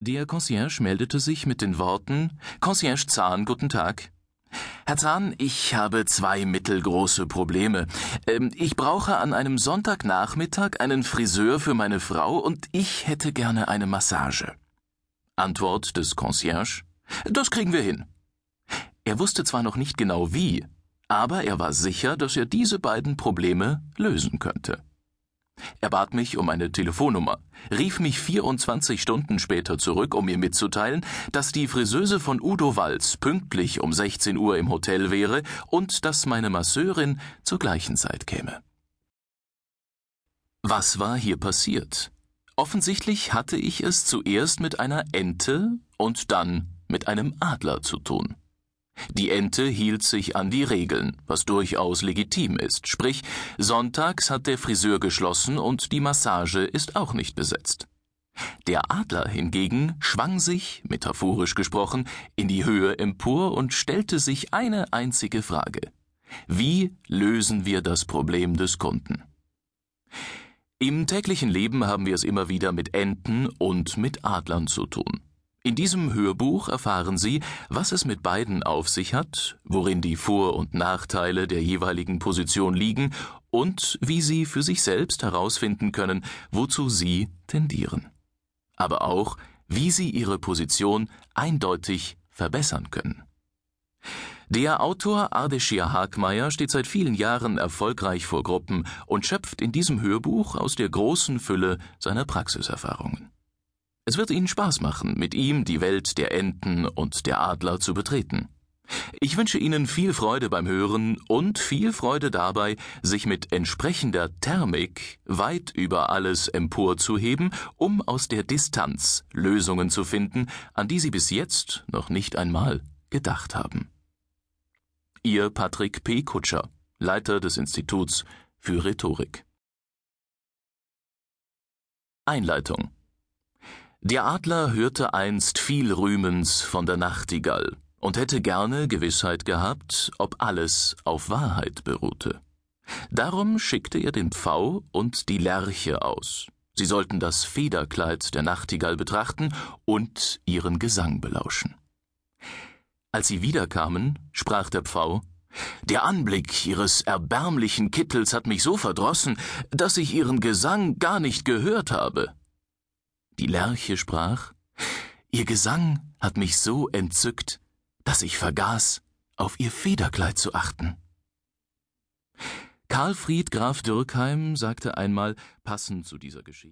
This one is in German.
Der Concierge meldete sich mit den Worten Concierge Zahn, guten Tag. Herr Zahn, ich habe zwei mittelgroße Probleme. Ähm, ich brauche an einem Sonntagnachmittag einen Friseur für meine Frau und ich hätte gerne eine Massage. Antwort des Concierge Das kriegen wir hin. Er wusste zwar noch nicht genau wie, aber er war sicher, dass er diese beiden Probleme lösen könnte. Er bat mich um eine Telefonnummer, rief mich 24 Stunden später zurück, um mir mitzuteilen, dass die Friseuse von Udo Walz pünktlich um 16 Uhr im Hotel wäre und dass meine Masseurin zur gleichen Zeit käme. Was war hier passiert? Offensichtlich hatte ich es zuerst mit einer Ente und dann mit einem Adler zu tun. Die Ente hielt sich an die Regeln, was durchaus legitim ist, sprich, sonntags hat der Friseur geschlossen und die Massage ist auch nicht besetzt. Der Adler hingegen schwang sich, metaphorisch gesprochen, in die Höhe empor und stellte sich eine einzige Frage. Wie lösen wir das Problem des Kunden? Im täglichen Leben haben wir es immer wieder mit Enten und mit Adlern zu tun. In diesem Hörbuch erfahren Sie, was es mit beiden auf sich hat, worin die Vor- und Nachteile der jeweiligen Position liegen und wie Sie für sich selbst herausfinden können, wozu Sie tendieren. Aber auch, wie Sie Ihre Position eindeutig verbessern können. Der Autor Ardeshir Hagmeier steht seit vielen Jahren erfolgreich vor Gruppen und schöpft in diesem Hörbuch aus der großen Fülle seiner Praxiserfahrungen. Es wird Ihnen Spaß machen, mit ihm die Welt der Enten und der Adler zu betreten. Ich wünsche Ihnen viel Freude beim Hören und viel Freude dabei, sich mit entsprechender Thermik weit über alles emporzuheben, um aus der Distanz Lösungen zu finden, an die Sie bis jetzt noch nicht einmal gedacht haben. Ihr Patrick P. Kutscher, Leiter des Instituts für Rhetorik. Einleitung der Adler hörte einst viel Rühmens von der Nachtigall und hätte gerne Gewissheit gehabt, ob alles auf Wahrheit beruhte. Darum schickte er den Pfau und die Lerche aus. Sie sollten das Federkleid der Nachtigall betrachten und ihren Gesang belauschen. Als sie wiederkamen, sprach der Pfau Der Anblick ihres erbärmlichen Kittels hat mich so verdrossen, dass ich ihren Gesang gar nicht gehört habe. Die Lerche sprach Ihr Gesang hat mich so entzückt, dass ich vergaß, auf ihr Federkleid zu achten. Karlfried Graf Dürkheim sagte einmal, passend zu dieser Geschichte